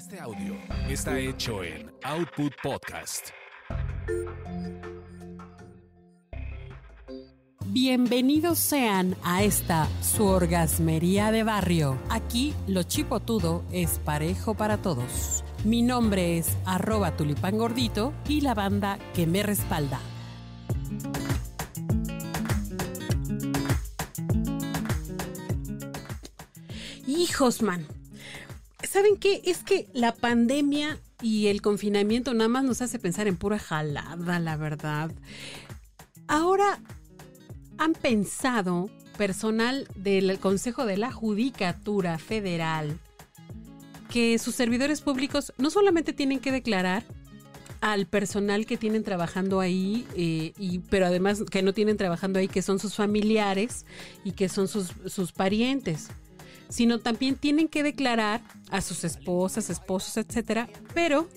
Este audio está hecho en Output Podcast. Bienvenidos sean a esta su orgasmería de barrio. Aquí lo chipotudo es parejo para todos. Mi nombre es arroba tulipán gordito y la banda que me respalda. Hijos, man. ¿Saben qué? Es que la pandemia y el confinamiento nada más nos hace pensar en pura jalada, la verdad. Ahora han pensado personal del Consejo de la Judicatura Federal que sus servidores públicos no solamente tienen que declarar al personal que tienen trabajando ahí, eh, pero además que no tienen trabajando ahí, que son sus familiares y que son sus, sus parientes, sino también tienen que declarar a sus esposas, esposos, etcétera, pero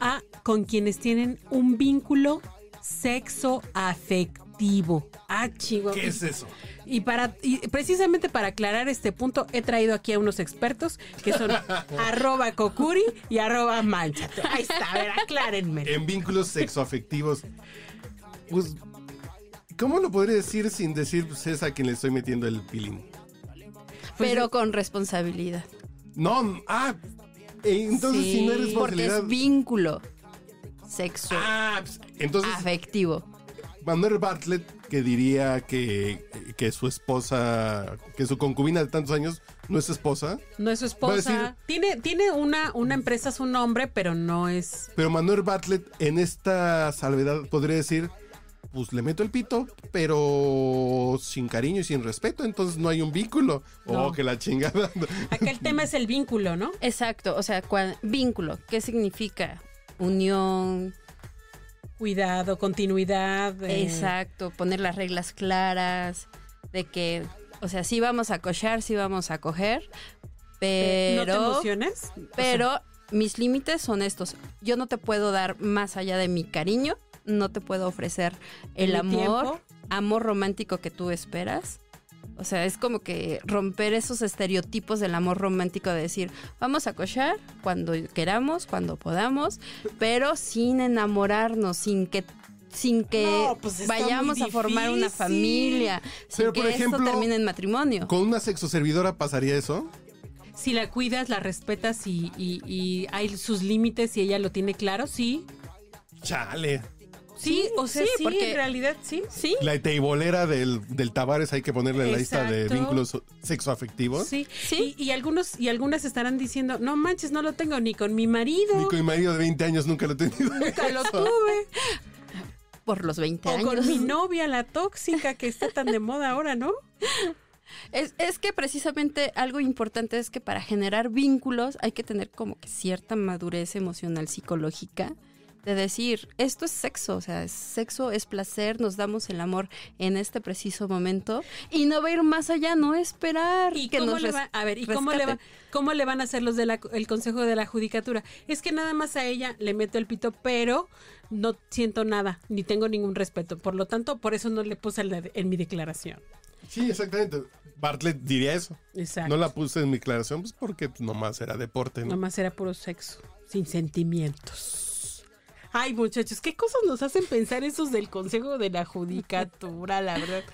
a con quienes tienen un vínculo sexo afectivo. Ah, chihuahua. ¿Qué es eso? Y para y precisamente para aclarar este punto he traído aquí a unos expertos que son arroba cocuri y arroba manchato. Ahí está, a ver, aclárenme. En vínculos sexoafectivos. Pues, ¿cómo lo podría decir sin decir pues, es a quien le estoy metiendo el pilín? Pues, pero con responsabilidad. No, ah, eh, entonces si no eres porque responsabilidad. es vínculo sexual Ah, pues, entonces afectivo. Manuel Bartlett que diría que, que su esposa, que su concubina de tantos años no es esposa, No es su esposa. decir- tiene tiene una, una empresa su nombre, pero no es. pero Manuel Bartlett en esta salvedad podría decir, pues le meto el pito, pero sin cariño y sin respeto, entonces no hay un vínculo. No. Oh, que la chingada. Acá el tema es el vínculo, ¿no? Exacto, o sea, cua- vínculo, ¿qué significa? Unión, Cuidado, continuidad. eh, exacto, poner las reglas claras, de que, o sea, sí vamos a cochar, sí vamos a coger, eh, ¿No te pero, emociones? pero mis límites son estos. Yo no te puedo dar más allá de mi cariño, no te puedo ofrecer el ¿Mi amor, tiempo? amor romántico que tú esperas. O sea, es como que romper esos estereotipos del amor romántico de decir, vamos a cochar cuando queramos, cuando podamos, pero sin enamorarnos, sin que sin que No, pues vayamos a formar una familia, sin Pero, que por esto ejemplo, termine en matrimonio. ¿Con una sexoservidora pasaría eso? Si la cuidas, la respetas y, y- y hay sus límites y ella lo tiene claro, sí. Chale. Sí, o sea, sí, sí, porque- en realidad sí. Sí, La teibolera del, del Tavares hay que ponerle en la lista de vínculos sexoafectivos. Sí, Sí. Y, y algunos y algunas estarán diciendo, no manches, no lo tengo ni con mi marido. Ni con mi marido de 20 años nunca lo he tenido. Nunca lo tuve. por los 20 O años. con mi novia, la tóxica, que está tan de moda ahora, ¿no? Es, es que precisamente algo importante es que para generar vínculos hay que tener como que cierta madurez emocional psicológica de decir, esto es sexo, o sea, es sexo es placer, nos damos el amor en este preciso momento y no va a ir más allá, no esperar ¿Y que cómo nos le va, a ver, ¿y cómo le, va, cómo le van a hacer los del Consejo de la Judicatura? Es que nada más a ella le meto el pito, pero no siento nada, ni tengo ningún respeto. Por lo tanto, por eso no le puse en, la- en mi declaración. Sí, exactamente. Bartlett diría eso. Exacto. No la puse en mi declaración, pues porque nomás era deporte, ¿no? Nomás era puro sexo, sin sentimientos. Ay, muchachos, ¿qué cosas nos hacen pensar esos del Consejo de la Judicatura, la verdad?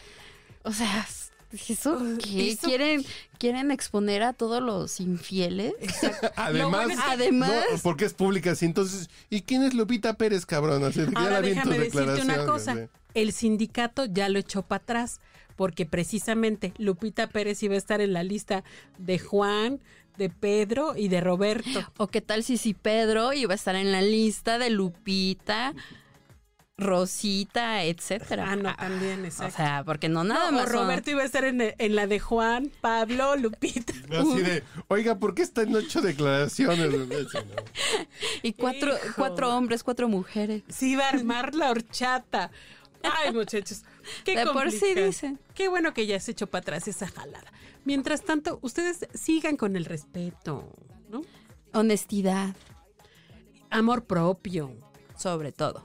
O sea, ¿eso qué? Eso- ¿Quieren, ¿Quieren exponer a todos los infieles? Además, bueno es que- Además- no, porque es pública, así entonces, ¿y quién es Lupita Pérez, cabrón? Así, Ahora déjame decirte una cosa. El sindicato ya lo echó para atrás porque precisamente Lupita Pérez iba a estar en la lista de Juan, de Pedro y de Roberto. ¿O qué tal si si Pedro iba a estar en la lista de Lupita, Rosita, etcétera? Ah, no, también, O exacto. sea, porque no nada No, o más. Roberto iba a estar en, en la de Juan, Pablo, Lupita. Así de, oiga, ¿por qué está en ocho declaraciones? Y cuatro, Hijo. cuatro hombres, cuatro mujeres. Sí iba a armar la horchata. Ay, muchachos. Qué De por sí dicen. Qué bueno que ya se echó para atrás esa jalada. Mientras tanto, ustedes sigan con el respeto, ¿no? Honestidad, Amor propio. sobre todo.